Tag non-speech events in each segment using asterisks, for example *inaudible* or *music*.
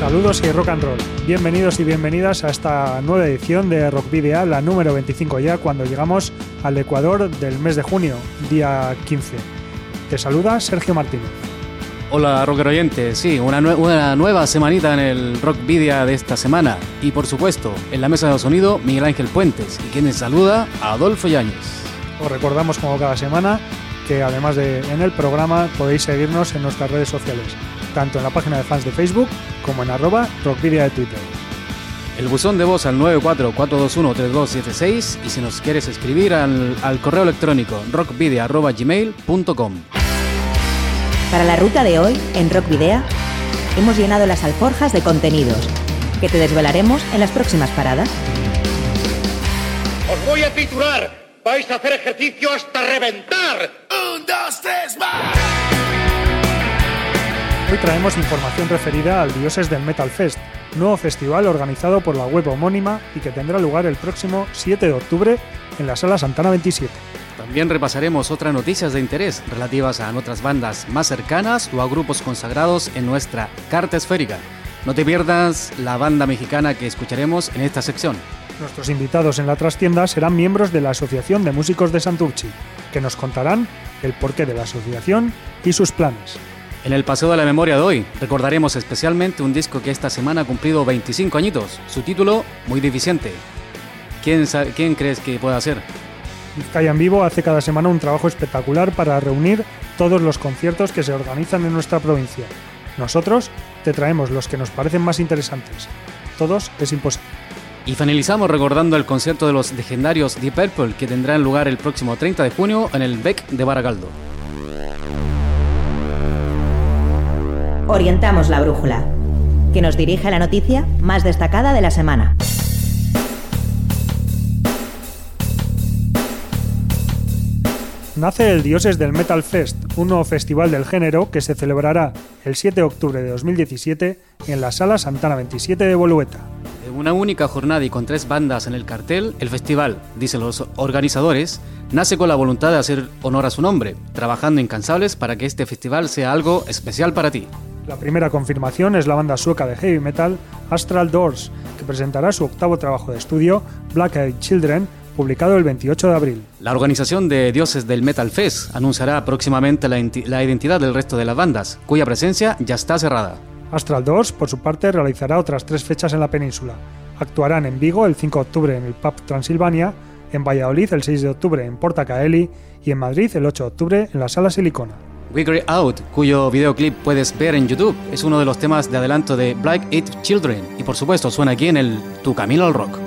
Saludos y rock and roll. Bienvenidos y bienvenidas a esta nueva edición de Rock Video, la número 25 ya, cuando llegamos al Ecuador del mes de junio, día 15. Te saluda Sergio Martínez. Hola, rocker oyentes. Sí, una, una, nueva semanita en el Rock Video de esta semana. Y por supuesto, en la mesa de sonido, Miguel Ángel Puentes. Y quien les saluda, Adolfo Yáñez. Os recordamos como cada semana que además de en el programa podéis seguirnos en nuestras redes sociales, tanto en la página de fans de Facebook como en arroba rockvidia de Twitter. El buzón de voz al 944213276 y si nos quieres escribir al, al correo electrónico rockvidia.gmail.com. Para la ruta de hoy, en Rock Video, hemos llenado las alforjas de contenidos que te desvelaremos en las próximas paradas. Os voy a titular. Vais a hacer ejercicio hasta reventar. Un, dos, tres, más. Hoy traemos información referida al Dioses del Metal Fest, nuevo festival organizado por la web homónima y que tendrá lugar el próximo 7 de octubre en la Sala Santana 27. También repasaremos otras noticias de interés relativas a otras bandas más cercanas o a grupos consagrados en nuestra carta esférica. No te pierdas la banda mexicana que escucharemos en esta sección. Nuestros invitados en la trastienda serán miembros de la Asociación de Músicos de Santurchi, que nos contarán el porqué de la asociación y sus planes. En el Paseo de la Memoria de hoy recordaremos especialmente un disco que esta semana ha cumplido 25 añitos. Su título, muy deficiente. ¿Quién, ¿Quién crees que puede ser? Vizcaya en Vivo hace cada semana un trabajo espectacular para reunir todos los conciertos que se organizan en nuestra provincia. Nosotros te traemos los que nos parecen más interesantes. Todos es imposible. Y finalizamos recordando el concierto de los legendarios Deep Purple que tendrá lugar el próximo 30 de junio en el Beck de Baragaldo. Orientamos la brújula, que nos dirige a la noticia más destacada de la semana. Nace el Dioses del Metal Fest, un nuevo festival del género que se celebrará el 7 de octubre de 2017 en la Sala Santana 27 de Bolueta. En una única jornada y con tres bandas en el cartel, el festival, dicen los organizadores, nace con la voluntad de hacer honor a su nombre, trabajando incansables para que este festival sea algo especial para ti. La primera confirmación es la banda sueca de heavy metal Astral Doors, que presentará su octavo trabajo de estudio, Black Eyed Children, publicado el 28 de abril. La organización de Dioses del Metal Fest anunciará próximamente la, la identidad del resto de las bandas, cuya presencia ya está cerrada. Astral Doors, por su parte, realizará otras tres fechas en la península. Actuarán en Vigo el 5 de octubre en el Pub Transilvania, en Valladolid el 6 de octubre en Porta Caeli y en Madrid el 8 de octubre en la Sala Silicona. We Out, cuyo videoclip puedes ver en YouTube, es uno de los temas de adelanto de Black Eyed Children y por supuesto suena aquí en el Tu Camino al Rock.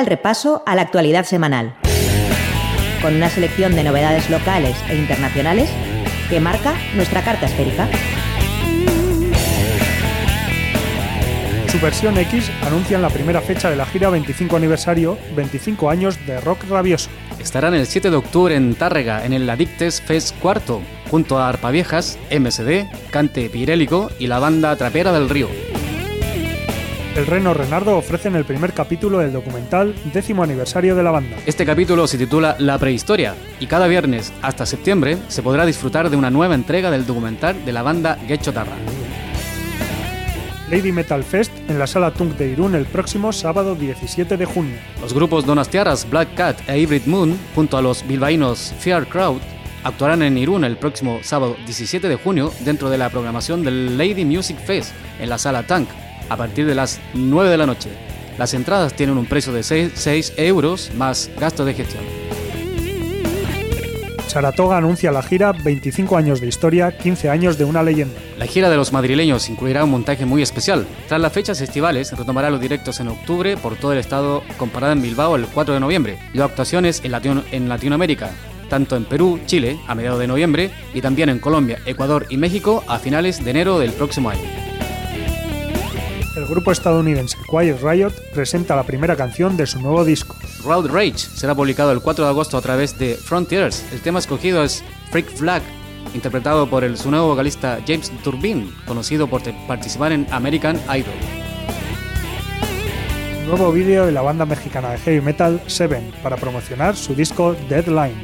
El repaso a la actualidad semanal, con una selección de novedades locales e internacionales que marca nuestra carta esférica. Subversión X anuncian la primera fecha de la gira 25 aniversario, 25 años de rock rabioso. Estarán el 7 de octubre en Tárrega, en el Adictes Fest cuarto, junto a Arpa Viejas, MSD, Cante Pirélico y la banda Trapera del Río. El Reno Renardo ofrecen el primer capítulo del documental décimo aniversario de la banda. Este capítulo se titula La prehistoria y cada viernes hasta septiembre se podrá disfrutar de una nueva entrega del documental de la banda Gecho Tarra. Lady Metal Fest en la sala Tunk de Irún el próximo sábado 17 de junio. Los grupos Donastiaras, Black Cat e Hybrid Moon, junto a los bilbaínos Fear Crowd, actuarán en Irún el próximo sábado 17 de junio dentro de la programación del Lady Music Fest en la sala Tank a partir de las 9 de la noche. Las entradas tienen un precio de 6, euros más gasto de gestión. Saratoga anuncia la gira 25 años de historia, 15 años de una leyenda. La gira de los madrileños incluirá un montaje muy especial. Tras las fechas estivales, retomará los directos en octubre por todo el estado, comparada en Bilbao el 4 de noviembre, y actuaciones en, en Latinoamérica, tanto en Perú, Chile, a mediados de noviembre, y también en Colombia, Ecuador y México a finales de enero del próximo año grupo estadounidense Quiet Riot presenta la primera canción de su nuevo disco. Road Rage será publicado el 4 de agosto a través de Frontiers. El tema escogido es Freak Flag, interpretado por el, su nuevo vocalista James Turbin, conocido por participar en American Idol. Nuevo vídeo de la banda mexicana de heavy metal Seven para promocionar su disco Deadline.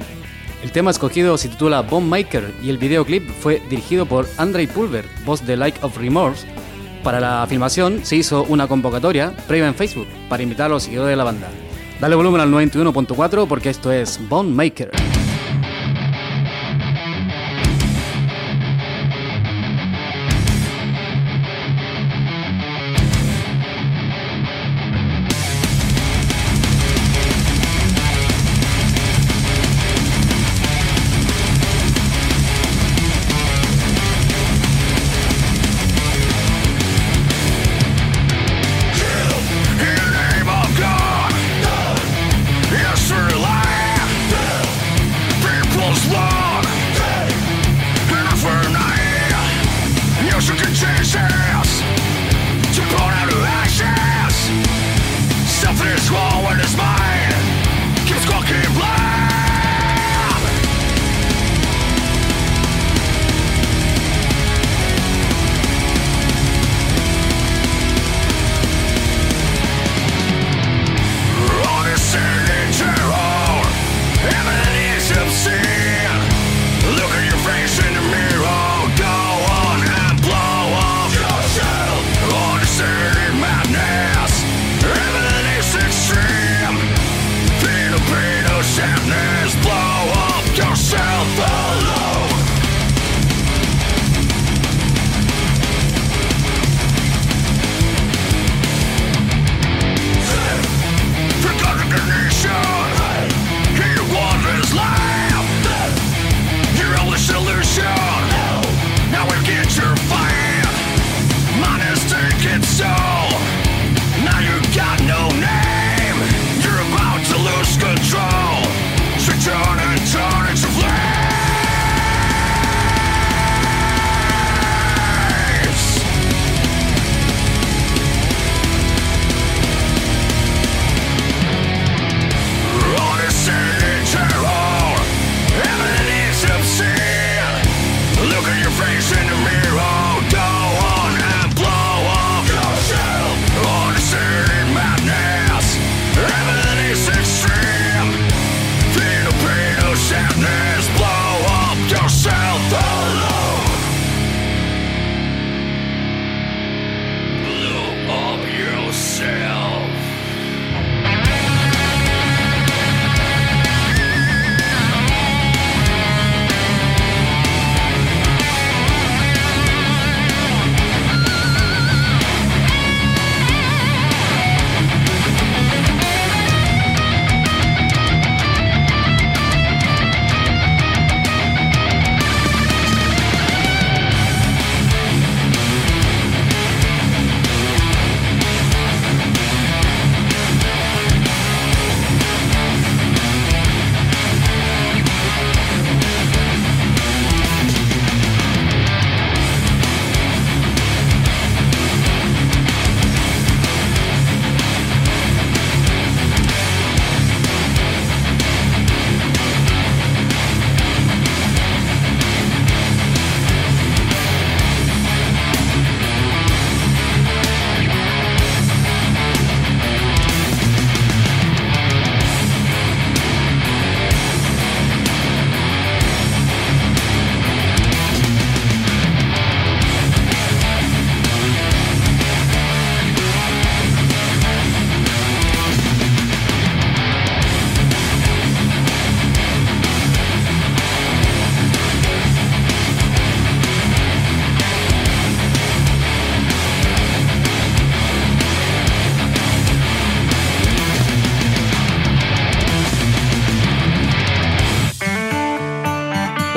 El tema escogido se titula Bomb Maker y el videoclip fue dirigido por Andrei Pulver, voz de Like of Remorse, para la filmación se hizo una convocatoria previa en Facebook para invitar a los seguidores de la banda. Dale volumen al 91.4 porque esto es Bone Maker.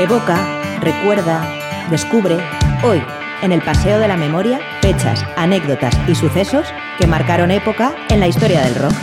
Evoca, recuerda, descubre, hoy, en el Paseo de la Memoria, fechas, anécdotas y sucesos que marcaron época en la historia del rock.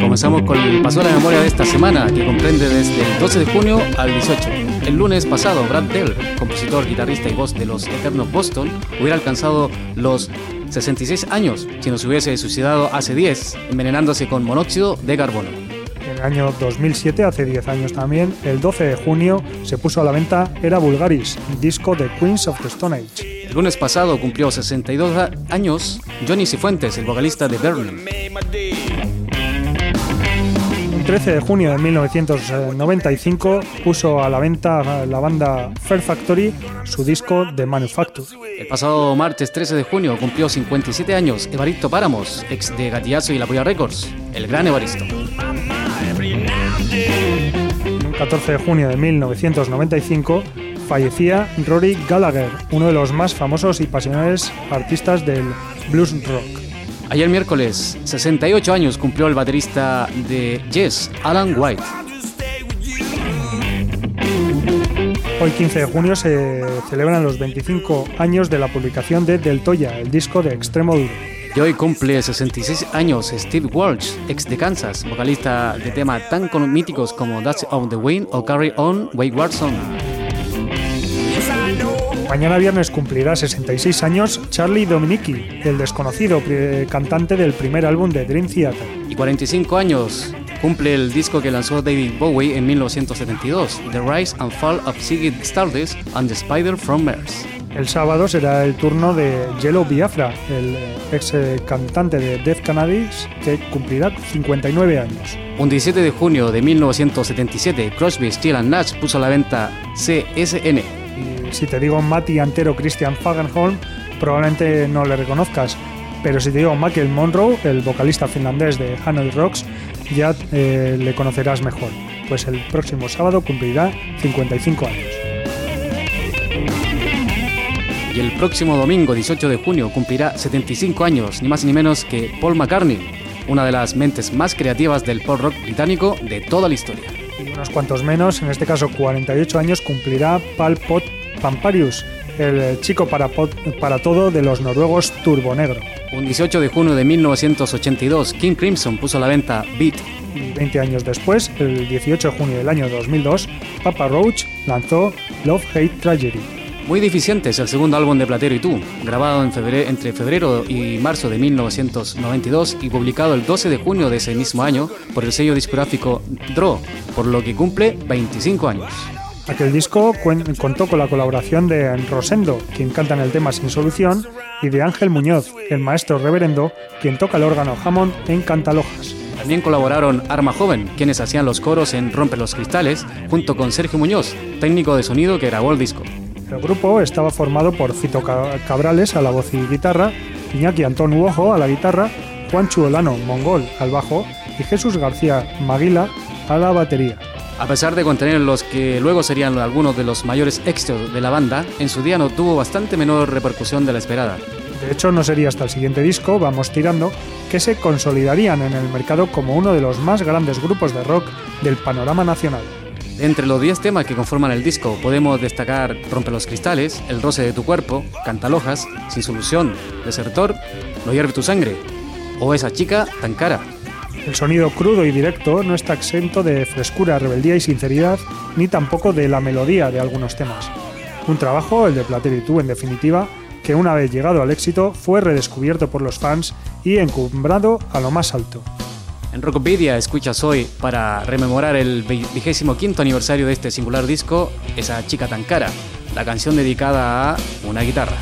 Comenzamos con el paso de la memoria de esta semana, que comprende desde el 12 de junio al 18. El lunes pasado, Brad Dell, compositor, guitarrista y voz de los Eternos Boston, hubiera alcanzado los 66 años si no se hubiese suicidado hace 10, envenenándose con monóxido de carbono. En el año 2007, hace 10 años también, el 12 de junio se puso a la venta Era Vulgaris, disco de Queens of the Stone Age. El lunes pasado cumplió 62 años Johnny Cifuentes, el vocalista de Berlin. El 13 de junio de 1995 puso a la venta la banda Fair Factory su disco The Manufacture. El pasado martes 13 de junio cumplió 57 años Evaristo Páramos, ex de Gatillazo y La Polla Records, el gran Evaristo. El 14 de junio de 1995 fallecía Rory Gallagher, uno de los más famosos y pasionales artistas del blues rock. Ayer miércoles, 68 años cumplió el baterista de Yes, Alan White. Hoy 15 de junio se celebran los 25 años de la publicación de Del Toya, el disco de extremo duro. Y hoy cumple 66 años Steve Walsh, ex de Kansas, vocalista de temas tan míticos como That's on the Wind o Carry On Wayward Son. Mañana viernes cumplirá 66 años Charlie Dominici, el desconocido cantante del primer álbum de Dream Theater. Y 45 años cumple el disco que lanzó David Bowie en 1972, The Rise and Fall of Ziggy Stardust and the Spider from Mars. El sábado será el turno de Yellow Biafra, el ex eh, cantante de Death Cannabis, que cumplirá 59 años. Un 17 de junio de 1977, Crosby, Still and Nash puso a la venta CSN. Si te digo Matti Antero Christian Fagenholm, probablemente no le reconozcas. Pero si te digo Michael Monroe, el vocalista finlandés de Hanoi Rocks, ya eh, le conocerás mejor. Pues el próximo sábado cumplirá 55 años. Y el próximo domingo, 18 de junio, cumplirá 75 años, ni más ni menos que Paul McCartney, una de las mentes más creativas del pop rock británico de toda la historia. Y unos cuantos menos, en este caso 48 años, cumplirá Pal Pot Pamparius, el chico para, todo de los noruegos Turbo Negro. Un 18 de junio de 1982, King Crimson puso a la venta Beat. Y 20 años después, el 18 de junio del año 2002, Papa Roach lanzó Love Hate Tragedy. Muy deficiente es el segundo álbum de Platero y tú, grabado en febrero, entre febrero y marzo de 1992 y publicado el 12 de junio de ese mismo año por el sello discográfico Draw, por lo que cumple 25 años. Aquel disco contó con la colaboración de Rosendo, quien canta en el tema Sin Solución, y de Ángel Muñoz, el maestro reverendo, quien toca el órgano Hammond en Cantalojas. También colaboraron Arma Joven, quienes hacían los coros en Rompe los Cristales, junto con Sergio Muñoz, técnico de sonido que grabó el disco. El grupo estaba formado por Fito Ca- Cabrales a la voz y guitarra, Iñaki Antón Uojo a la guitarra, Juan Chuolano Mongol al bajo y Jesús García Maguila a la batería. A pesar de contener los que luego serían algunos de los mayores éxitos de la banda, en su día no tuvo bastante menor repercusión de la esperada. De hecho, no sería hasta el siguiente disco, Vamos Tirando, que se consolidarían en el mercado como uno de los más grandes grupos de rock del panorama nacional. Entre los 10 temas que conforman el disco podemos destacar Rompe los cristales, El roce de tu cuerpo, Cantalojas, Sin solución, Desertor, No hierve tu sangre o Esa chica tan cara. El sonido crudo y directo no está exento de frescura, rebeldía y sinceridad, ni tampoco de la melodía de algunos temas. Un trabajo, el de Platero y tú, en definitiva, que una vez llegado al éxito fue redescubierto por los fans y encumbrado a lo más alto. En Rockpedia escuchas hoy, para rememorar el vigésimo quinto aniversario de este singular disco, Esa chica tan cara, la canción dedicada a una guitarra.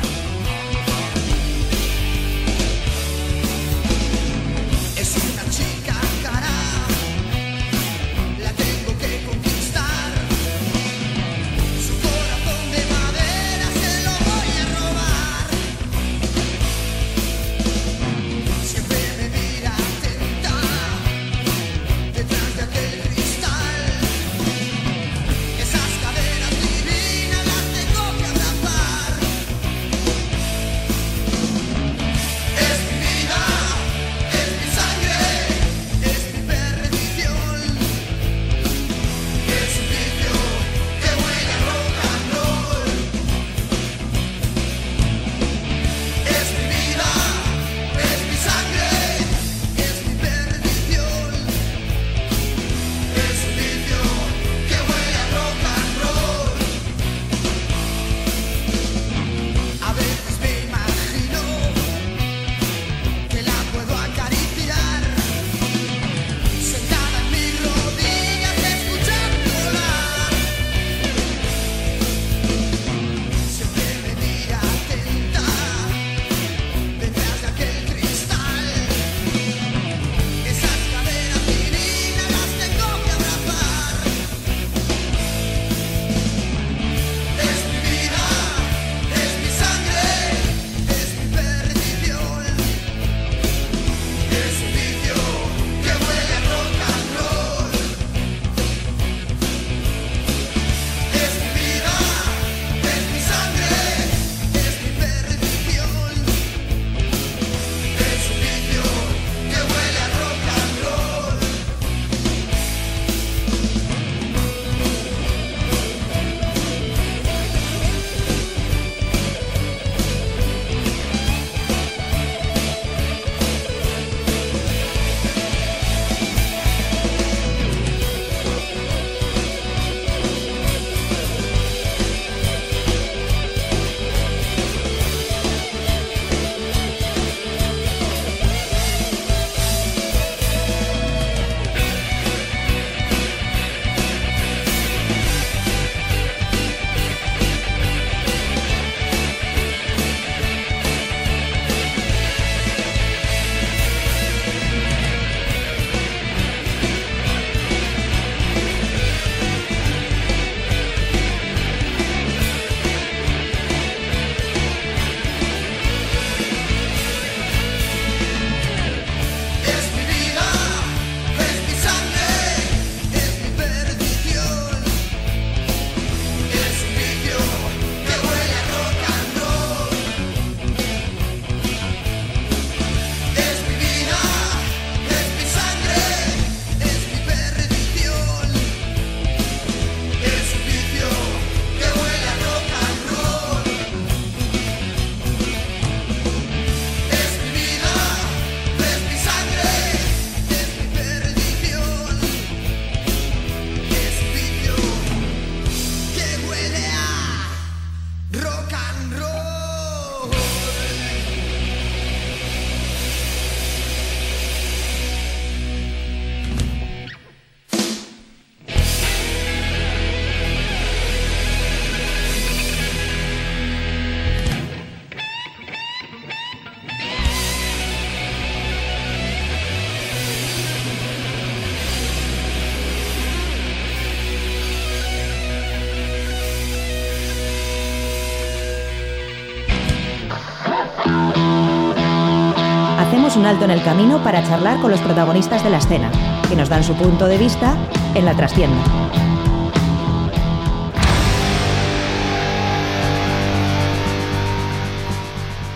Un alto en el camino para charlar con los protagonistas de la escena, que nos dan su punto de vista en la trastienda.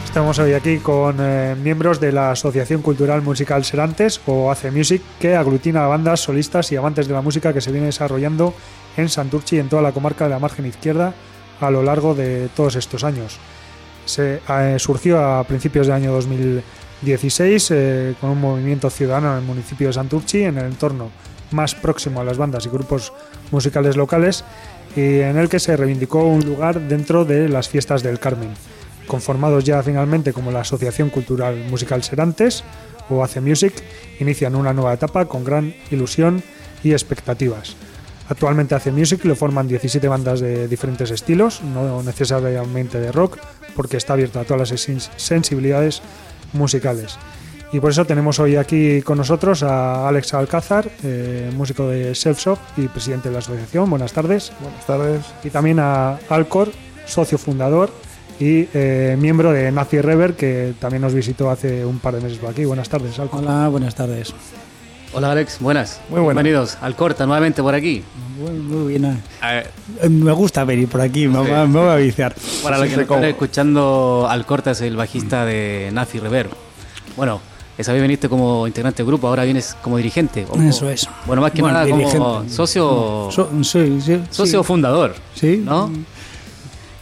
Estamos hoy aquí con eh, miembros de la Asociación Cultural Musical Serantes o AC Music, que aglutina a bandas, solistas y amantes de la música que se viene desarrollando en Santurchi y en toda la comarca de la margen izquierda a lo largo de todos estos años. Se eh, surgió a principios del año 2016 eh, con un movimiento ciudadano en el municipio de Santurchi, en el entorno más próximo a las bandas y grupos musicales locales, y en el que se reivindicó un lugar dentro de las fiestas del Carmen conformados ya finalmente como la Asociación Cultural Musical Serantes o AC Music, inician una nueva etapa con gran ilusión y expectativas. Actualmente AC Music lo forman 17 bandas de diferentes estilos, no necesariamente de rock, porque está abierta a todas las sens- sensibilidades musicales. Y por eso tenemos hoy aquí con nosotros a Alex Alcázar, eh, músico de Self Shop y presidente de la asociación. Buenas tardes. Buenas tardes. Y también a Alcor, socio fundador y eh, miembro de Nazi Rever, que también nos visitó hace un par de meses por aquí. Buenas tardes, Alcor. Hola, buenas tardes. Hola Alex, buenas. Muy buenas. Bienvenidos al Corta nuevamente por aquí. Muy, muy bien. Eh, Me gusta venir por aquí, me, va- me voy a viciar. para los Sí, que sí, están escuchando, al Corta es el bajista de Nazi Rever. Bueno, esa vez viniste como integrante del grupo, ahora vienes como dirigente. o- Eso es. Bueno, más que Bueno, nada como dirigente. socio, So- sí, sí, socio sí. fundador. Sí. ¿no?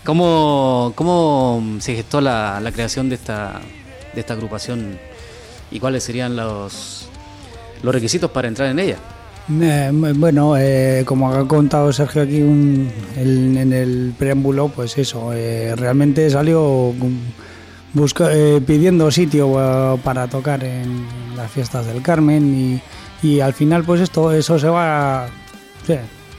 ¿Cómo, cómo se gestó la, la creación de esta, de esta agrupación y cuáles serían los, los requisitos para entrar en ella? Eh, bueno, eh, como ha contado Sergio aquí en el preámbulo, pues eso, eh, realmente salió pidiendo sitio para tocar en las fiestas del Carmen y, al final pues esto, eso se va,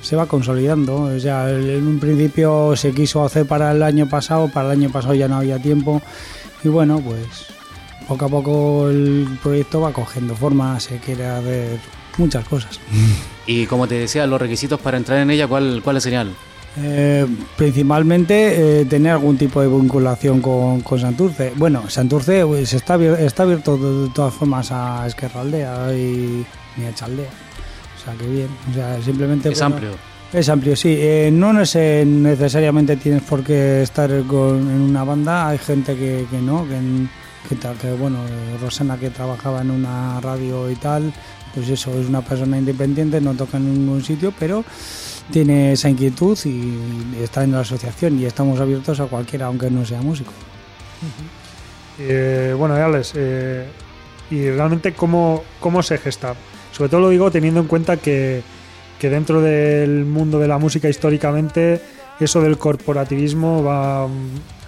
se va consolidando. O sea, en un principio se quiso hacer para el año pasado, para el año pasado ya no había tiempo y bueno, pues poco a poco el proyecto va cogiendo forma, se quiere hacer muchas cosas. Y como te decía, los requisitos para entrar en ella, ¿cuál, ¿cuáles serían? Eh, principalmente eh, tener algún tipo de vinculación con, con Santurce. Bueno, Santurce pues, está, abier- está abierto de, de todas formas a Esquerraldea y, y a Chaldea. O sea, que bien. O sea, simplemente... Es bueno, amplio. Es amplio, sí. Eh, no no sé, necesariamente tienes por qué estar con- en una banda. Hay gente que, que no, que, que, que, bueno, eh, Rosana que trabajaba en una radio y tal, pues eso, es una persona independiente, no toca en ningún sitio, pero tiene esa inquietud y está en la asociación y estamos abiertos a cualquiera, aunque no sea músico. Eh, bueno, y Alex, eh, y realmente cómo, cómo se gesta. Sobre todo lo digo teniendo en cuenta que, que dentro del mundo de la música históricamente eso del corporativismo va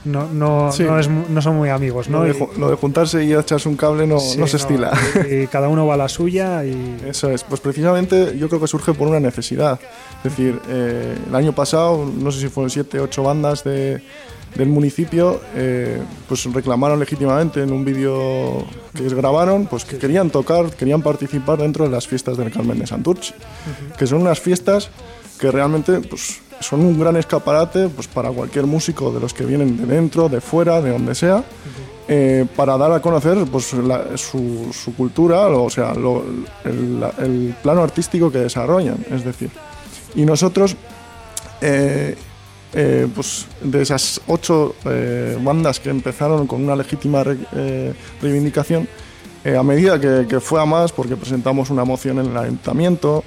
no, no, Sí. no, es no son muy amigos, ¿no? Lo, de, Y- lo de juntarse y echarse un cable no, sí, no se estila. Y, y cada uno va a la suya y Eso es, pues precisamente yo creo que surge por una necesidad. Es decir, eh, el año pasado, no sé si fueron siete, ocho bandas de, del municipio, eh, pues reclamaron legítimamente en un vídeo que grabaron, pues que querían tocar, querían participar dentro de las fiestas del Carmen de Santurchi, que son unas fiestas que realmente pues, son un gran escaparate pues, para cualquier músico de los que vienen de dentro, de fuera, de donde sea, eh, para dar a conocer pues, la- su, su cultura, o sea, lo- el, el plano artístico que desarrollan. Es decir, y nosotros, eh, eh, pues de esas ocho eh, bandas que empezaron con una legítima re- eh, reivindicación, eh, a medida que, que fue a más, porque presentamos una moción en el ayuntamiento,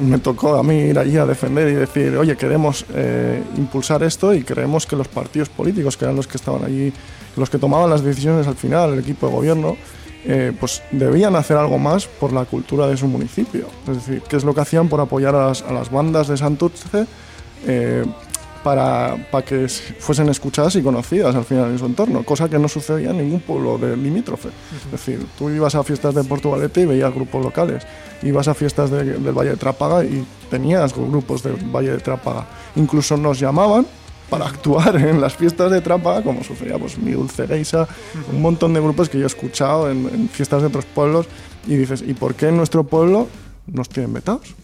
me tocó a mí ir allí a defender y decir, oye, queremos eh, impulsar esto y creemos que los partidos políticos, que eran los que estaban allí, los que tomaban las decisiones al final, el equipo de gobierno, eh, pues debían hacer algo más por la cultura de su municipio. Es decir, qué es lo que hacían por apoyar a las, bandas de Santurce eh, para, para que fuesen escuchadas y conocidas al final en su entorno, cosa que no sucedía en ningún pueblo de limítrofe. Es decir, tú ibas a fiestas de Portugalete y veías grupos locales, ibas a fiestas de- del Valle de Trápaga y tenías grupos del Valle de Trápaga. Incluso nos llamaban para *laughs* actuar en las fiestas de Trápaga, como sucedía pues Mi Dulce Geisa, un montón de grupos que yo he escuchado en, en fiestas de otros pueblos y dices, ¿y por qué en nuestro pueblo nos tienen vetados?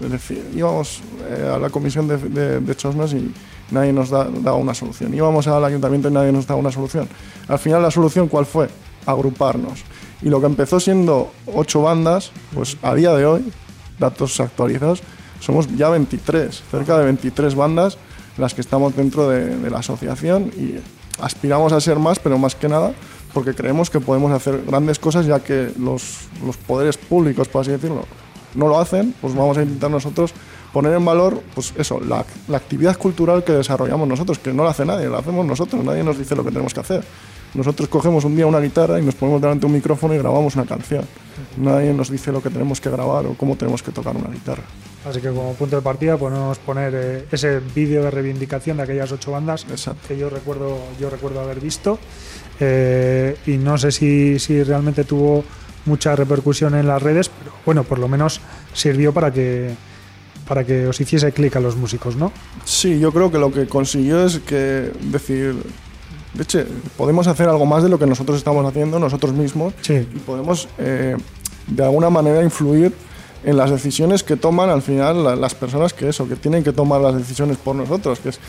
Es decir, íbamos eh, a la comisión de, de, de y nadie nos da- daba una solución. Íbamos al ayuntamiento y nadie nos daba una solución. Al final, ¿la solución cuál fue? agruparnos. Y lo que empezó siendo ocho bandas, pues a día de hoy, datos actualizados, somos ya 23, cerca de 23 bandas las que estamos dentro de, de la asociación y aspiramos a ser más, pero más que nada porque creemos que podemos hacer grandes cosas ya que los, los poderes públicos, por así decirlo, no lo hacen, pues vamos a intentar nosotros poner en valor, pues eso, la, la actividad cultural que desarrollamos nosotros, que no la hace nadie, la hacemos nosotros, nadie nos dice lo que tenemos que hacer. Nosotros cogemos un día una guitarra y nos ponemos delante de un micrófono y grabamos una canción. Nadie nos dice lo que tenemos que grabar o cómo tenemos que tocar una guitarra. Así que como punto de partida podemos poner eh, ese vídeo de reivindicación de aquellas ocho bandas Exacto. que yo recuerdo, yo recuerdo haber visto. Eh, y no sé si, si realmente tuvo mucha repercusión en las redes, pero bueno, por lo menos sirvió para que para que os hiciese clic a los músicos, ¿no? Sí, yo creo que lo que consiguió es que decir, de hecho, podemos hacer algo más de lo que nosotros estamos haciendo nosotros mismos Sí. y podemos eh, de alguna manera influir en las decisiones que toman al final la- las personas que eso, que tienen que tomar las decisiones por nosotros, que es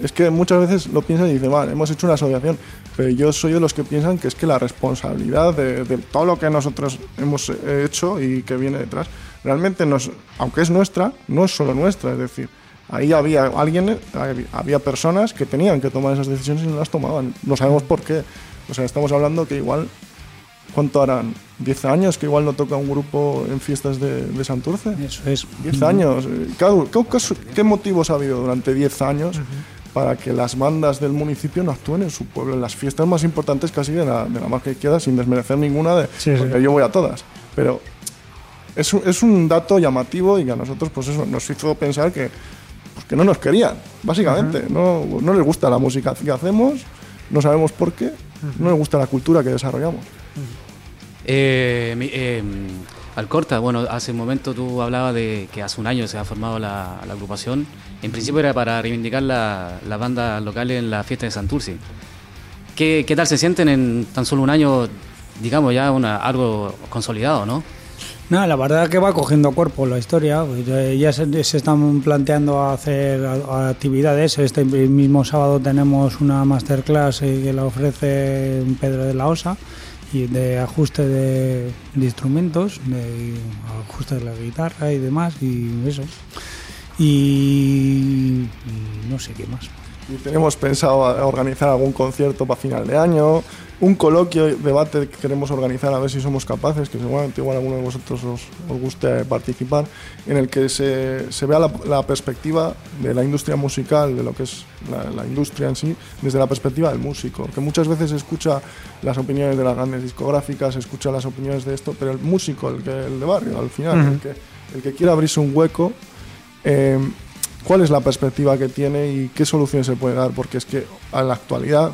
es que muchas veces lo piensan y dicen, vale, hemos hecho una asociación, pero yo soy de los que piensan que es que la responsabilidad de, de todo lo que nosotros hemos eh, hecho y que viene detrás, realmente nos, aunque es nuestra, no es solo nuestra, es decir, ahí había alguien, había- personas que tenían que tomar esas decisiones y no las tomaban. No sabemos por qué. O sea, estamos hablando que igual, ¿cuánto harán? ¿10 años que igual no toca un grupo en fiestas de, de Santurce? Eso es. 10 años. ¿Qué, qué- qué motivos ha habido durante 10 años para que las bandas del municipio no actúen en su pueblo, en las fiestas más importantes casi de la, de la marca izquierda, sin desmerecer ninguna de... Sí, sí. porque yo voy a todas. Pero es un, es un dato llamativo y que a nosotros pues eso nos hizo pensar que, pues, que no nos querían, básicamente. no, no les gusta la música que hacemos, no sabemos por qué, no les gusta la cultura que desarrollamos. Eh, eh, Alcorta, bueno, hace un momento tú hablabas de que hace un año se ha formado la, la agrupación. En principio era para reivindicar la, la banda local en la fiesta de Santurce. ¿Qué, ¿Qué tal se sienten en tan solo un año, digamos, ya una, algo consolidado, no? Nada, la verdad que va cogiendo cuerpo la historia. ya se, se están planteando hacer actividades. Este mismo sábado tenemos una masterclass eh, que la ofrece Pedro de la Osa y de ajuste de, de instrumentos, de ajuste de la guitarra y demás y eso. Y, no sé qué más. Y tenemos pensado a- organizar algún concierto para final de año, un coloquio, debate que queremos organizar a ver si somos capaces, que seguramente igual alguno de vosotros os, os guste participar, en el que se, se vea la, la perspectiva de la industria musical, de lo que es la, la industria en sí, desde la perspectiva del músico, que muchas veces se escucha las opiniones de las grandes discográficas, se escucha las opiniones de esto, pero el músico, el, que, el de barrio, al final, el, que, el que quiere abrirse un hueco, eh, cuál es la perspectiva que tiene y qué soluciones se puede dar, porque es que a la actualidad,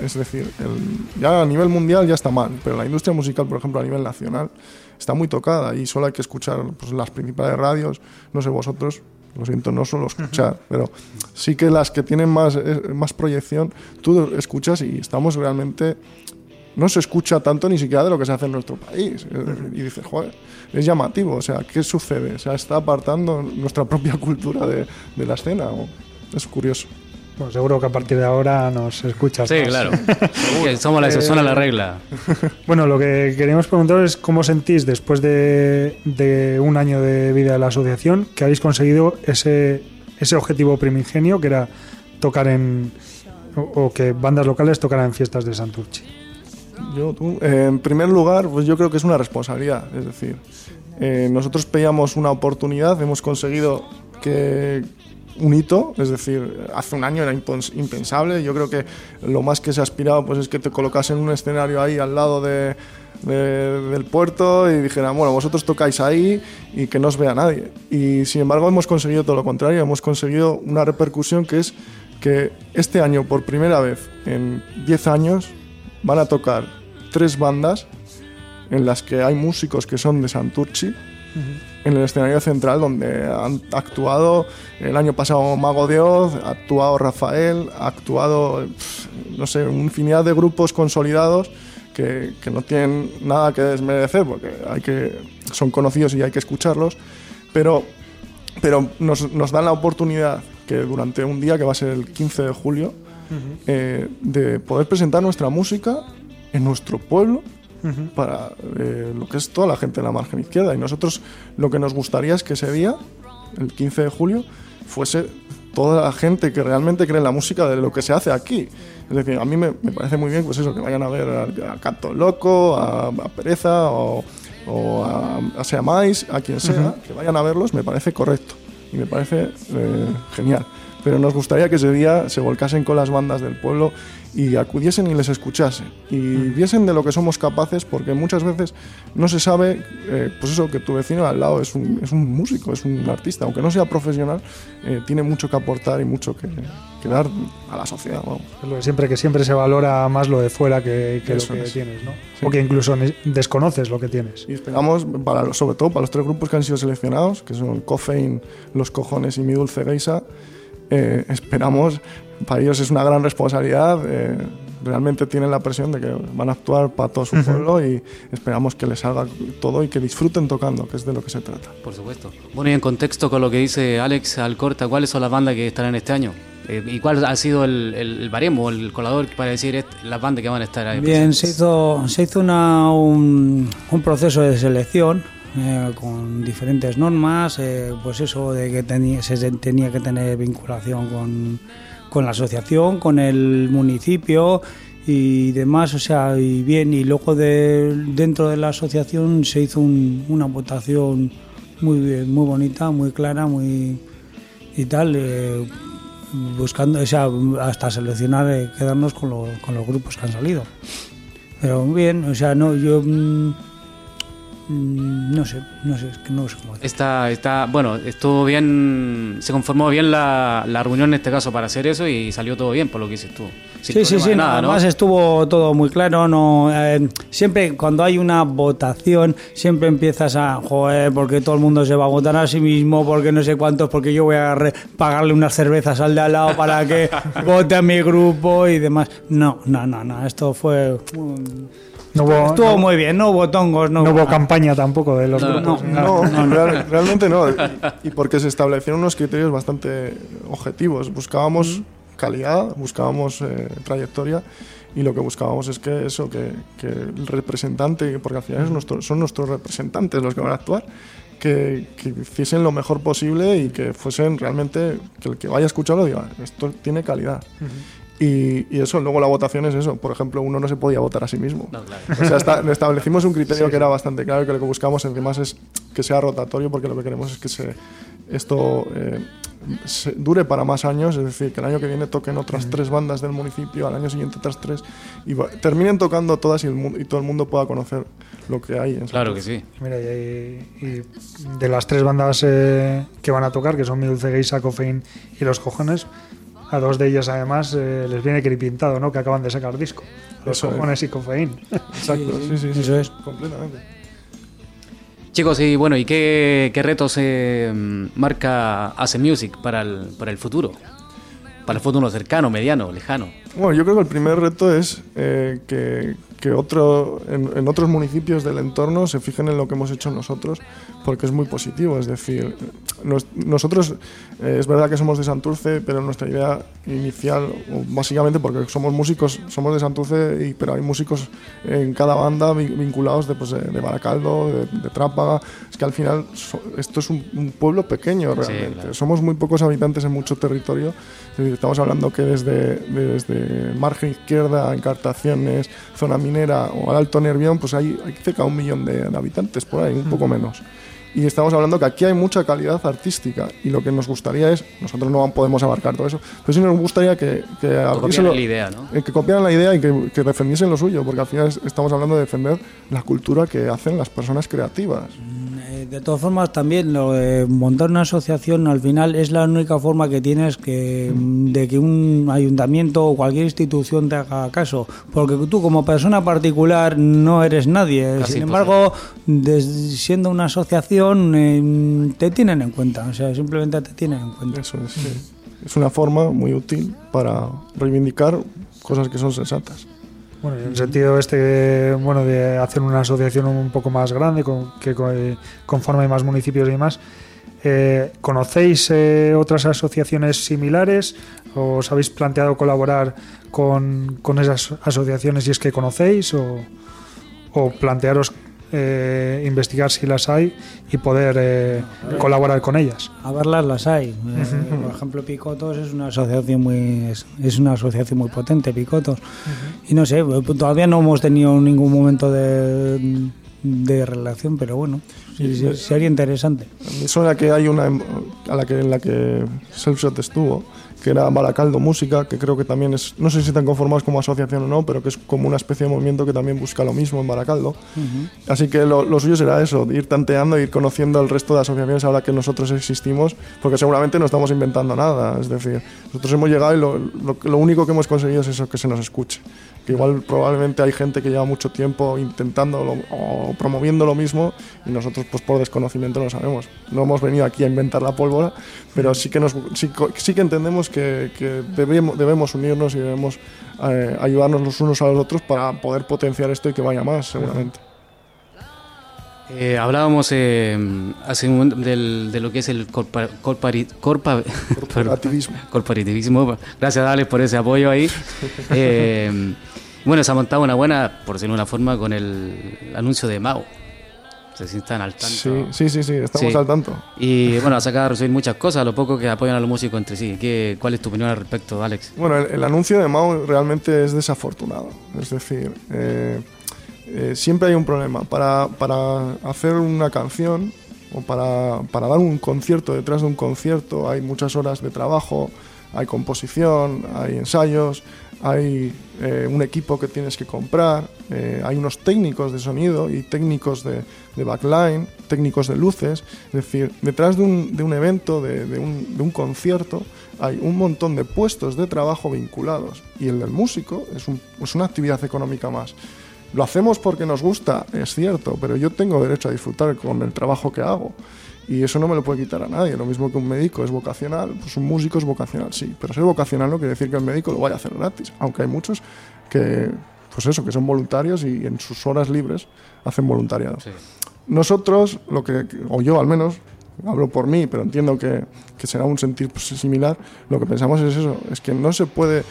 es decir, el- ya a nivel mundial ya está mal, pero la industria musical, por ejemplo, a nivel nacional, está muy tocada y solo hay que escuchar pues, las principales radios, no sé vosotros, lo siento, no solo escuchar, pero sí que las que tienen más, eh, más proyección, tú escuchas y estamos realmente no se escucha tanto ni siquiera de lo que se hace en nuestro país. Y dices, joder, es llamativo. O sea, ¿qué sucede? O sea, está apartando nuestra *laughs* propia cultura de, de la escena. o- Es curioso. Bueno, seguro que a partir de ahora nos escuchas. Sí, más. claro. *laughs* Que somos la excepción a la regla. *laughs* Bueno, lo que queríamos preguntaros es cómo sentís después de, de un año de vida de la asociación que habéis conseguido ese, ese objetivo primigenio que era tocar en. o, o que bandas locales tocaran en fiestas de Santurchi. Yo, tú, eh, en primer lugar, pues yo creo que es una responsabilidad. Es decir, eh, nosotros pedíamos una oportunidad, hemos conseguido que un hito, es decir, hace un año era impensable. Yo creo que lo más que se aspiraba pues, es que te colocasen un escenario ahí al lado de, de- del puerto y dijeran, bueno, vosotros tocáis ahí y que no os vea nadie. Y sin embargo hemos conseguido todo lo contrario, hemos conseguido una repercusión que es que este año, por primera vez en 10 años, van a tocar tres bandas en las que hay músicos que son de Santurchi en el escenario central donde han actuado. El año pasado Mago de Oz, ha actuado Rafael, ha actuado no sé, una infinidad de grupos consolidados que, que no tienen nada que desmerecer porque hay que, son conocidos y hay que escucharlos, pero, pero nos, nos dan la oportunidad que durante un día que va a ser el 15 de julio eh, de poder presentar nuestra música en nuestro pueblo para eh, lo que es toda la gente de la margen izquierda. Y nosotros lo que nos gustaría es que ese día, el 15 de julio, fuese toda la gente que realmente cree en la música de lo que se hace aquí. Es decir, a mí me, me parece muy bien pues eso, que vayan a ver a, a Canto Loco, a, a Pereza o, o a, a Seamáis, a quien sea, que vayan a verlos, me parece correcto y me parece eh, genial. Pero nos gustaría que ese día se volcasen con las bandas del pueblo y acudiesen y les escuchasen y viesen de lo que somos capaces porque muchas veces no se sabe eh, pues eso que tu vecino al lado es un, es un músico es un artista aunque no sea profesional eh, tiene mucho que aportar y mucho que, que dar a la sociedad vamos. Es lo de siempre que siempre se valora más lo de fuera que, que lo que es. tienes, ¿no? Sí. O que incluso desconoces lo que tienes. y esperamos para sobre todo para los tres grupos que han sido seleccionados que son Coffein, Los Cojones y Mi Dulce Geisa eh, esperamos para ellos es una gran responsabilidad eh, realmente tienen la presión de que van a actuar para todo su pueblo y esperamos que les salga todo y que disfruten tocando que es de lo que se trata Por supuesto. Bueno, y en contexto con lo que dice Alex Alcorta, ¿cuáles son las bandas que estarán este año? Eh, ¿Y cuál ha sido el, el, el baremo, el colador para decir las bandas que van a estar ahí? Bien, presentes? se hizo, se hizo una, un, un proceso de selección eh, con diferentes normas, eh, pues eso de que tenía, se tenía que tener vinculación con, con la asociación, con el municipio y demás, o sea, y bien, y luego de, dentro de la asociación se hizo un- una votación muy muy bonita, muy clara, muy y tal, eh, buscando, o sea, hasta seleccionar, quedarnos con, lo- con los grupos que han salido. Pero bien, o sea, no, yo mm, no sé, no sé, es que no sé cómo. Está, está, bueno, estuvo bien, se conformó bien la, la reunión en este caso para hacer eso y salió todo bien por lo que dices tú. Sin Sí, sí, sí, nada, ¿no? además estuvo todo muy claro, no eh, siempre cuando hay una votación siempre empiezas a joder porque todo el mundo se va a votar a sí mismo, porque no sé cuántos, porque yo voy a pagarle unas cervezas al de al lado para que *laughs* vote a mi grupo y demás. No, no, no, no, esto fue mm, No hubo, estuvo no- muy bien, no hubo tongos, no, no hubo nada. campaña tampoco de los No, grupos. no, real- realmente no. Y, *laughs* y porque se establecieron unos criterios bastante objetivos. Buscábamos calidad, buscábamos eh, trayectoria y lo que buscábamos es que eso, que, que el representante, porque al final es nuestro- son nuestros representantes los que van a actuar, que, que hiciesen lo mejor posible y que fuesen realmente, que el que vaya a escucharlo diga, esto tiene calidad. Y, y eso, luego la votación es eso. Por ejemplo, uno no se podía votar a sí mismo. No, claro. O sea, esta- establecimos un criterio que era bastante claro y que lo que buscamos encima es que sea rotatorio porque lo que queremos es que se, esto eh, se- dure para más años, es decir, que el año que viene toquen otras tres bandas del municipio, al año siguiente otras tres y va- terminen tocando todas y, el y todo el mundo pueda conocer lo que hay. En Claro que sí. Mira, y, y de las tres bandas eh, que van a tocar, que son Mi Dulce Geisa, Coffein y Los Cojones, a dos de ellas además eh, les viene pintado, ¿no? Que acaban de sacar disco. Los Eso es. Cojones y Coffein. *laughs* Exacto, sí, sí, sí, Eso es. completamente. Chicos, y bueno, ¿y qué, qué retos eh, marca Ace Music para el, para el futuro? Para el futuro cercano, mediano, lejano. Bueno, yo creo que el primer reto es eh, que, que otro, en, en otros municipios del entorno se fijen en lo que hemos hecho nosotros, porque es muy positivo. Es decir, nos- nosotros eh, es verdad que somos de Santurce, pero nuestra idea inicial, básicamente porque somos músicos, somos de Santurce, y, pero hay músicos en cada banda vin- vinculados de, pues, de, de Baracaldo, de, de Trápaga. Es que al final so- esto es un, un pueblo pequeño realmente. claro. Somos muy pocos habitantes en mucho territorio. Estamos hablando que desde, desde margen izquierda, encartaciones, zona minera o al Alto Nervión, pues hay, hay cerca de un millón de, de habitantes por ahí, un poco menos. Y estamos hablando que aquí hay mucha calidad artística y lo que nos gustaría es, nosotros no podemos abarcar todo eso, pero sí nos gustaría que, que Por abriéselo- copiar la idea, ¿no? eh, que copiaran la idea y que, que defendiesen lo suyo, porque al final es- estamos hablando de defender la cultura que hacen las personas creativas. De todas formas, también lo de montar una asociación al final es la única forma que tienes que, de que un ayuntamiento o cualquier institución te haga caso. Porque tú como persona particular no eres nadie. Casi Sin embargo, des- siendo una asociación eh, te tienen en cuenta. O sea, simplemente te tienen en cuenta. Eso es, sí. es una forma muy útil para reivindicar cosas que son sensatas. Bueno, en el sentido este, bueno, de hacer una asociación un poco más grande, con, que eh, conforme más municipios y demás, Eh, ¿Conocéis eh, otras asociaciones similares? ¿Os habéis planteado colaborar con, con esas asociaciones si es que conocéis? ¿O, o plantearos eh, investigar si las hay y poder eh, colaborar con ellas? A verlas las hay. Eh, Por ejemplo, Picotos es una asociación muy es, es una asociación muy potente, Picotos. Y no sé, todavía no hemos tenido ningún momento de, de relación, pero bueno, sí, sí, sería interesante. Me suena que hay una a la que, en la que Selfshot estuvo, que era Baracaldo Música, que creo que también es, no sé si están conformados como asociación o no, pero que es como una especie de movimiento que también busca lo mismo en Baracaldo. Así que lo, lo suyo será eso, ir tanteando, ir conociendo el resto de asociaciones ahora que nosotros existimos, porque seguramente no estamos inventando nada. Es decir, nosotros hemos llegado y lo, lo- lo único que hemos conseguido es eso, que se nos escuche. Que igual probablemente hay gente que lleva mucho tiempo intentando lo- o promoviendo lo mismo y nosotros pues por desconocimiento no sabemos. No hemos venido aquí a inventar la pólvora, pero sí que, nos, sí, sí que entendemos que, que debemos, debemos unirnos y debemos eh, ayudarnos los unos a los otros para poder potenciar esto y que vaya más, seguramente. Eh, hablábamos eh, hace un momento del- de lo que es el corpa- corpari- corpa- Corporativismo. corporativismo. Gracias, Alex, por ese apoyo ahí. *laughs* Eh, bueno, se ha montado una buena, por decirlo de una forma, con el anuncio de Mao. No sé si están al tanto. Sí, sí, sí, sí, estamos Sí. al tanto. Y bueno, ha sacado a recibir muchas cosas, lo poco que apoyan a los músicos entre sí. ¿Qué, ¿Cuál es tu opinión al respecto, Alex? Bueno, el, el anuncio de Mao realmente es desafortunado. Es decir, eh, siempre hay un problema. Para, para hacer una canción o para, para dar un concierto detrás de un concierto hay muchas horas de trabajo, hay composición, hay ensayos, hay eh, un equipo que tienes que comprar, eh, hay unos técnicos de sonido y técnicos de, de backline, técnicos de luces. Es decir, detrás de un, de un evento, de un, de un concierto, hay un montón de puestos de trabajo vinculados. Y el del músico es, un- es una actividad económica más. Lo hacemos porque nos gusta, es cierto, pero yo tengo derecho a disfrutar con el trabajo que hago. Y eso no me lo puede quitar a nadie. Lo mismo que un médico es vocacional, pues un músico es vocacional, sí. Pero ser vocacional no quiere decir que el médico lo vaya a hacer gratis. Aunque hay muchos que, pues eso, que son voluntarios y en sus horas libres hacen voluntariado. Nosotros, lo que, o yo al menos, hablo por mí, pero entiendo que, que será un sentir pues, similar, lo que pensamos es eso, es que no se puede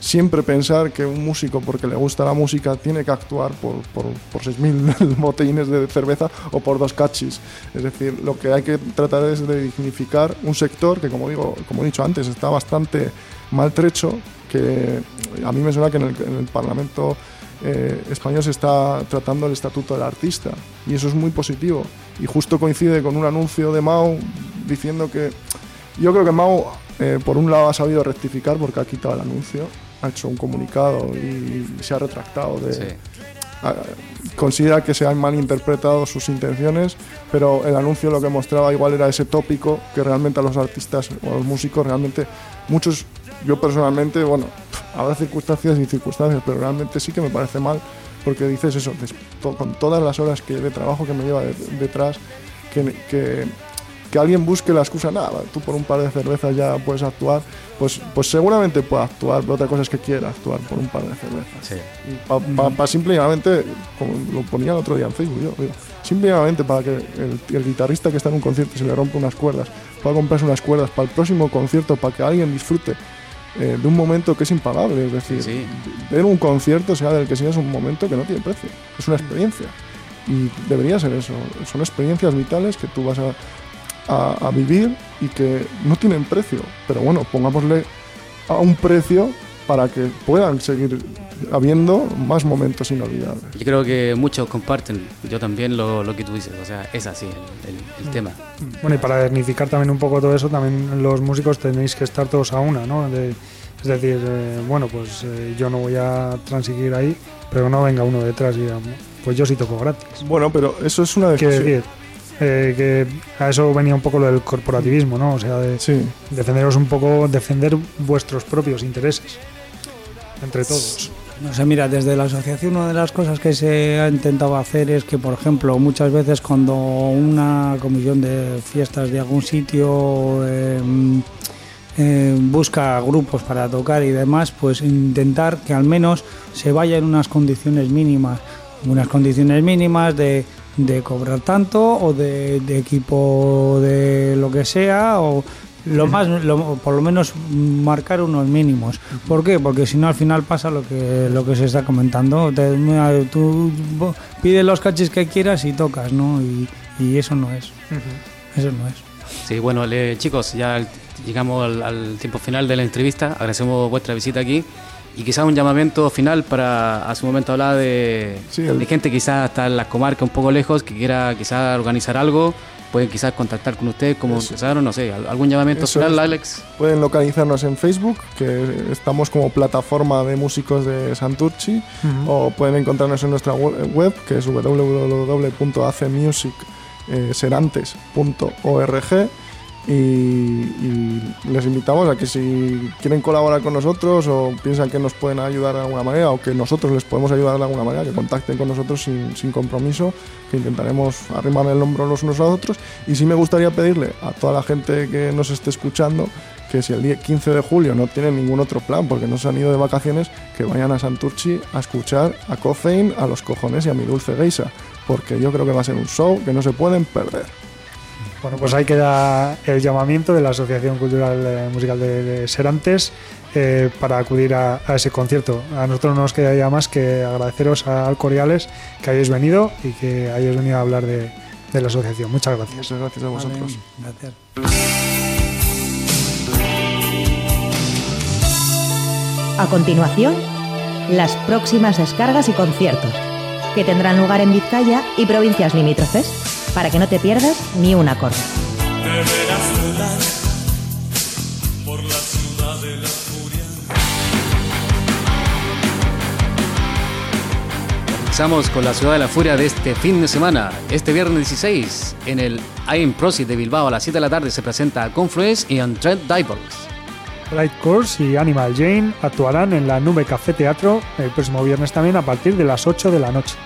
siempre pensar que un músico, porque le gusta la música, tiene que actuar por, por, por 6.000 *laughs* botellines de cerveza o por dos cachis. Es decir, lo que hay que tratar es de dignificar un sector que, como, digo, como he dicho antes, está bastante maltrecho, que a mí me suena que en el, en el Parlamento eh, español se está tratando el estatuto del artista y eso es muy positivo y justo coincide con un anuncio de Mao diciendo que yo creo que Mao eh, por un lado ha sabido rectificar porque ha quitado el anuncio ha hecho un comunicado y se ha retractado de Sí. a- considera que se han malinterpretado sus intenciones pero el anuncio lo que mostraba igual era ese tópico que realmente a los artistas o a los músicos realmente muchos yo personalmente bueno habrá circunstancias y circunstancias pero realmente sí que me parece mal porque dices eso con todas las horas que de trabajo que me lleva de- detrás que, que, que alguien busque la excusa nada tú por un par de cervezas ya puedes actuar pues pues seguramente pueda actuar pero otra cosa es que quiera actuar por un par de cervezas Sí. para simplemente, como lo ponía el otro día en Facebook, yo, digo, simplemente para que el, el guitarrista que está en un concierto y se le rompe unas cuerdas, pueda comprarse unas cuerdas para el próximo concierto, para que alguien disfrute eh, de un momento que es impagable. Es decir, Sí. ver un concierto, sea del que sea, es un momento que no tiene precio, es una experiencia. Y debería ser eso, son experiencias vitales que tú vas a, a- a vivir y que no tienen precio. Pero bueno, pongámosle a un precio para que puedan seguir habiendo más momentos inolvidables. Yo creo que muchos comparten, yo también, lo, lo que tú dices. O sea, es así el, el- el tema. Bueno, y para dignificar también un poco todo eso, también los músicos tenéis que estar todos a una, ¿no? De- es decir, eh, bueno, pues eh, yo no voy a transigir ahí, pero no venga uno detrás y diga, pues yo sí toco gratis. Bueno, pero eso es una Quiero decisión. Eh, que a eso venía un poco lo del corporativismo, ¿no? O sea, de Sí, defenderos un poco, defender vuestros propios intereses entre todos. No sé, mira, desde la asociación una de las cosas que se ha intentado hacer es que, por ejemplo, muchas veces cuando una comisión de fiestas de algún sitio eh, eh, busca grupos para tocar y demás, pues intentar que al menos se vaya en unas condiciones mínimas, unas condiciones mínimas de, de cobrar tanto o de, de equipo de lo que sea o lo más lo- por lo menos marcar unos mínimos ¿por qué? porque si no al final pasa lo que lo que se está comentando Te- mira, tú pide los cachis que quieras y tocas ¿no? y, y eso no es eso no es Sí, bueno, le- chicos, ya llegamos al, al tiempo final de la entrevista. Agradecemos vuestra visita aquí. Y quizás un llamamiento final para, a su momento hablar de, Sí, el- de gente quizás está en las comarcas un poco lejos, que quiera quizás organizar algo, pueden quizás contactar con usted, como Eso. empezaron, no sé, al- algún llamamiento Eso final, es. Alex. Pueden localizarnos en Facebook, que estamos como plataforma de músicos de Santurchi, o pueden encontrarnos en nuestra we- web, que es www.acmusicserantes.org. Y, les invitamos a que si quieren colaborar con nosotros o piensan que nos pueden ayudar de alguna manera o que nosotros les podemos ayudar de alguna manera, que contacten con nosotros sin, sin compromiso, que intentaremos arrimar el hombro los unos a los otros. Y sí me gustaría pedirle a toda la gente que nos esté escuchando que si el día 15 de julio no tienen ningún otro plan porque no se han ido de vacaciones, que vayan a Santurchi a escuchar a Coffein, a Los Cojones y a Mi Dulce Geisa, porque yo creo que va a ser un show que no se pueden perder. Bueno, pues ahí queda el llamamiento de la Asociación Cultural eh, Musical de, Serantes eh, para acudir a, a ese concierto. A nosotros no nos queda ya más que agradeceros a Alcoriales que hayáis venido y que hayáis venido a hablar de, de la asociación. Muchas gracias. Muchas gracias a vosotros. gracias A continuación, las próximas descargas y conciertos, que tendrán lugar en Vizcaya y provincias limítrofes, para que no te pierdas ni un acorde. Comenzamos con la Ciudad de la Furia de este fin de semana. Este viernes 16, en el IM Prosit de Bilbao a las 7 de la tarde se presenta Confluence y Untrend Divers. Light Course y Animal Jane actuarán en la Nube Café Teatro el próximo viernes también a partir de las 8 de la noche.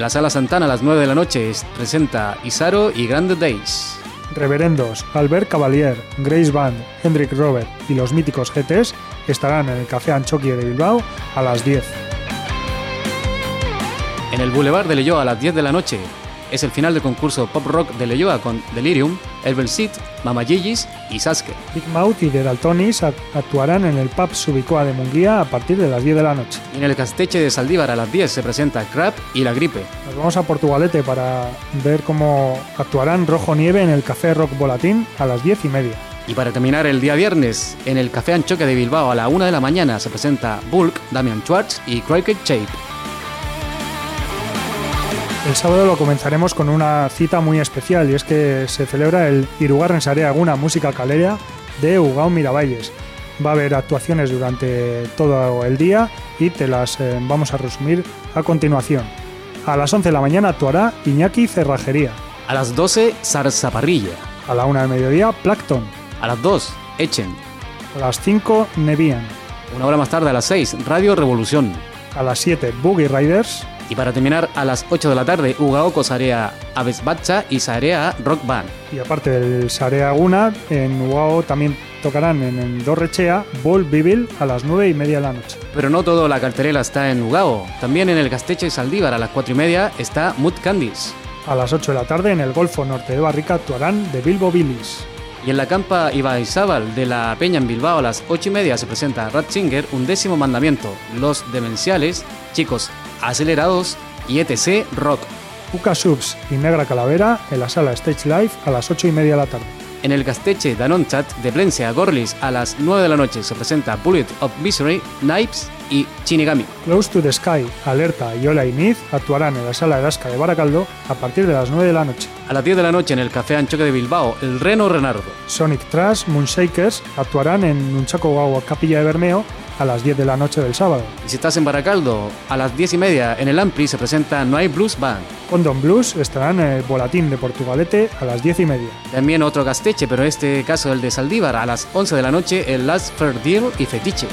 En la Sala Santana a las 9 de la noche se presenta Isaro y Grande Days. Reverendos, Albert Cavalier, Grace Band, Hendrik Robert y los míticos GTs estarán en el Café Anchoqui de Bilbao a las 10. En el Boulevard de Leyoa a las 10 de la noche es el final del concurso Pop Rock de Leyoa con Delirium, Elvel Seed, Mama Gigis y Sasuke. Big Mouth y The Daltonis act- actuarán en el pub Subicoa de Munguía a partir de las 10 de la noche. Y en el Casteche de Saldívar a las 10 se presenta Crap y La Gripe. Nos vamos a Portugalete para ver cómo actuarán Rojo Nieve en el Café Rock Volatín a las 10 y media. Y para terminar el día viernes, en el Café Anchoque de Bilbao a la 1 de la mañana se presenta Bulk, Damian Schwartz y Cricket Shape. El sábado lo comenzaremos con una cita muy especial y es que se celebra el Irugarren Sarea Guna Música Calera de Ugao Miravalles. Va a haber actuaciones durante todo el día y te las eh, vamos a resumir a continuación. A las 11 de la mañana actuará Iñaki Cerrajería. A las 12, Zarzaparrilla. A la 1 del mediodía, Plankton. A las 2, Echen. A las 5, Nevian. Una hora más tarde, a las 6, Radio Revolución. A las 7, Boogie Riders. Y para terminar, a las 8 de la tarde, Ugaoko Sarea Avesbacha y Sarea Rock Band. Y aparte del Sarea Guna, en Ugao también tocarán en el Dorrechea, Bol Bibil a las 9 y media de la noche. Pero no todo la cartelera está en Ugao. También en el Casteche y Saldívar a las 4 y media está Mood Candies. A las 8 de la tarde en el Golfo Norte de Barrica actuarán The Bilbo Billies. Y en la campa Ibaizábal de la Peña en Bilbao a las 8 y media se presenta Ratzinger, un décimo mandamiento, Los Demenciales, Chicos Acelerados y ETC Rock. Uca Subs y Negra Calavera en la sala Stage Live a las 8 y media de la tarde. En el Casteche Danonchat de Plencia Gorlis a las 9 de la noche se presenta Bullet of Misery, Knives y Shinigami. Close to the Sky, Alerta y Ola y Niz actuarán en la sala Erasca de Baracaldo a partir de las 9 de la noche. A las 10 de la noche en el Café Anchoque de Bilbao, el Reno Renardo. Sonic Trash, Moonshakers actuarán en Nunchaco Gawa Capilla de Bermeo a las 10 de la noche del sábado. Y si estás en Baracaldo, a las 10 y media en el Ampli se presenta No hay Blues Band. Condom Blues estarán en el Volatín de Portugalete a las 10 y media. También otro Casteche, pero en este caso el de Saldívar, a las 11 de la noche el Last Fair Deal y Fetiche.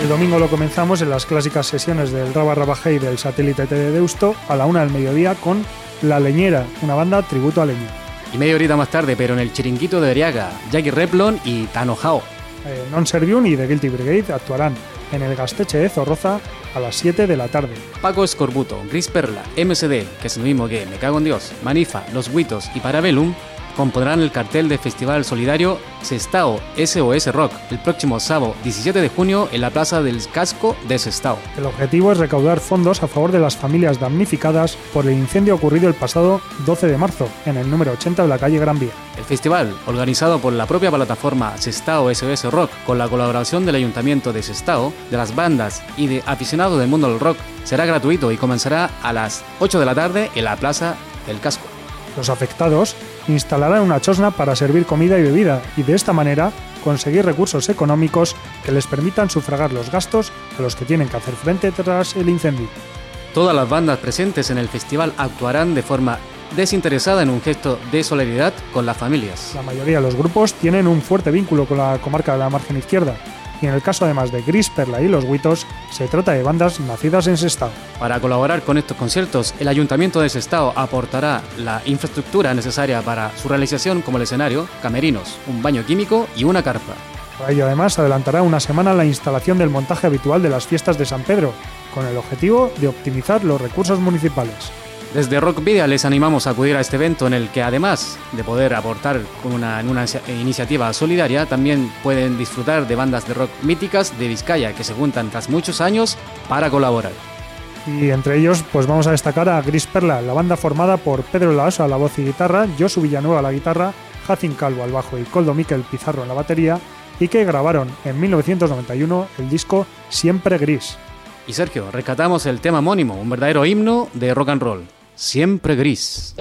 El domingo lo comenzamos en las clásicas sesiones del Raba Rabaje y del satélite de Deusto a la 1 del mediodía con La Leñera, una banda tributo a Leña. Y media horita más tarde, pero en el chiringuito de Oriaga, Jackie Replon y Tano Hao. Eh, non Servium y The Guilty Brigade actuarán en el Gasteche de Zorroza a las 7 de la tarde. Paco Escorbuto, Gris Perla, MSD, que es lo mismo que Me Cago en Dios, Manifa, Los Huitos y Parabellum, compondrán el cartel del Festival Solidario Sestao SOS Rock el próximo sábado 17 de junio en la Plaza del Casco de Sestao. El objetivo es recaudar fondos a favor de las familias damnificadas por el incendio ocurrido el pasado 12 de marzo en el número 80 de la calle Gran Vía. El festival, organizado por la propia plataforma Sestao SOS Rock con la colaboración del Ayuntamiento de Sestao, de las bandas y de aficionados del mundo del rock, será gratuito y comenzará a las 8 de la tarde en la Plaza del Casco. Los afectados instalarán una chosna para servir comida y bebida y de esta manera conseguir recursos económicos que les permitan sufragar los gastos a los que tienen que hacer frente tras el incendio. Todas las bandas presentes en el festival actuarán de forma desinteresada en un gesto de solidaridad con las familias. La mayoría de los grupos tienen un fuerte vínculo con la comarca de la margen izquierda y en el caso además de Gris, Perla y Los Huitos, se trata de bandas nacidas en Sestao. Para colaborar con estos conciertos, el Ayuntamiento de Sestao aportará la infraestructura necesaria para su realización como el escenario, camerinos, un baño químico y una carpa. Para ello además adelantará una semana la instalación del montaje habitual de las fiestas de San Pedro, con el objetivo de optimizar los recursos municipales. Desde Rock Video les animamos a acudir a este evento en el que además de poder aportar con una, en una iniciativa solidaria, también pueden disfrutar de bandas de rock míticas de Vizcaya que se juntan tras muchos años para colaborar. Y entre ellos, pues vamos a destacar a Gris Perla, la banda formada por Pedro Laoso a la voz y guitarra, Josu Villanueva a la guitarra, Jacin Calvo al bajo y Coldo Miquel Pizarro en la batería, y que grabaron en 1991 el disco Siempre Gris. Y Sergio, rescatamos el tema homónimo, un verdadero himno de rock and roll. Siempre gris.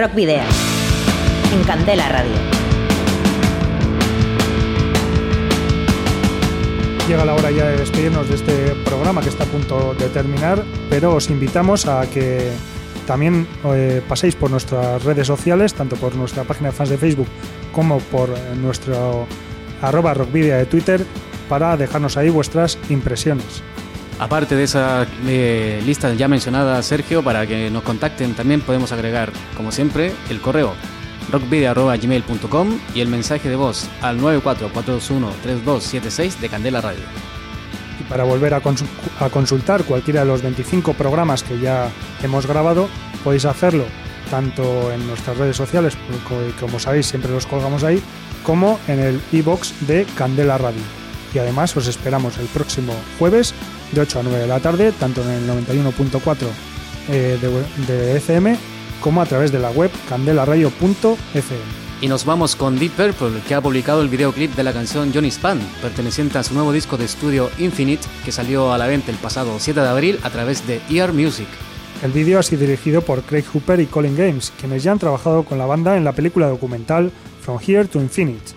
Rock Video. En Candela Radio. Llega la hora ya de despedirnos de este programa que está a punto de terminar, pero os invitamos a que también eh, paséis por nuestras redes sociales, tanto por nuestra página de fans de Facebook como por nuestro arroba rockvidia de Twitter, para dejarnos ahí vuestras impresiones. Aparte de esa eh, lista ya mencionada, Sergio, para que nos contacten también podemos agregar, como siempre, el correo rockvidia.gmail.com y el mensaje de voz al 944213276 de Candela Radio. Y para volver a, consultar cualquiera de los 25 programas que ya hemos grabado, podéis hacerlo tanto en nuestras redes sociales, como sabéis siempre los colgamos ahí, como en el e-box de Candela Radio. Y además os esperamos el próximo jueves de 8 a 9 de la tarde, tanto en el 91.4 eh, de, de FM como a través de la web candelaradio.fm. Y nos vamos con Deep Purple, que ha publicado el videoclip de la canción Johnny Span, perteneciente a su nuevo disco de estudio Infinite, que salió a la venta el pasado 7 de abril a través de Ear Music. El vídeo ha sido dirigido por Craig Hooper y Colin Games, quienes ya han trabajado con la banda en la película documental From Here to Infinite.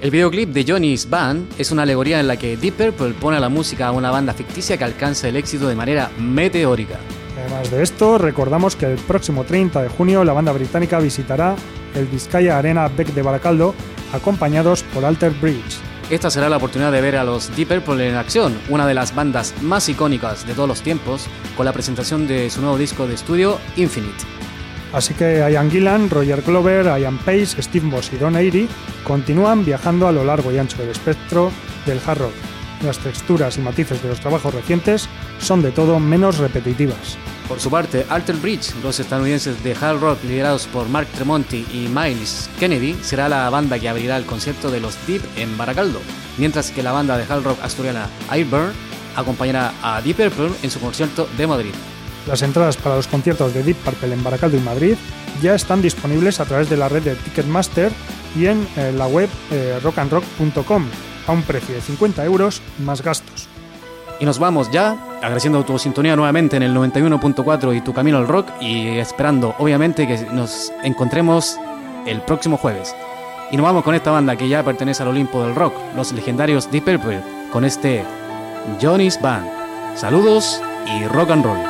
El videoclip de Johnny's Band es una alegoría en la que Deep Purple pone la música a una banda ficticia que alcanza el éxito de manera meteórica. Además de esto, recordamos que el próximo 30 de junio la banda británica visitará el Vizcaya Arena Beck de Baracaldo, acompañados por Alter Bridge. Esta será la oportunidad de ver a los Deep Purple en acción, una de las bandas más icónicas de todos los tiempos, con la presentación de su nuevo disco de estudio, Infinite. Así que Ian Gillan, Roger Glover, Ian Pace, Steve Moss y Don Airy continúan viajando a lo largo y ancho del espectro del hard rock. Las texturas y matices de los trabajos recientes son de todo menos repetitivas. Por su parte, Alter Bridge, los estadounidenses de hard rock liderados por Mark Tremonti y Miles Kennedy, será la banda que abrirá el concierto de los Deep en Baracaldo, mientras que la banda de hard rock asturiana Airburn acompañará a Deep Purple en su concierto de Madrid. Las entradas para los conciertos de Deep Purple en Baracaldo y Madrid ya están disponibles a través de la red de Ticketmaster y en eh, la web eh, rockandrock.com a un precio de 50 euros más gastos. Y nos vamos ya, agradeciendo tu sintonía nuevamente en el 91.4 y tu camino al rock y esperando obviamente que nos encontremos el próximo jueves. Y nos vamos con esta banda que ya pertenece al Olimpo del rock, los legendarios Deep Purple, con este Johnny's Band. Saludos y rock and roll.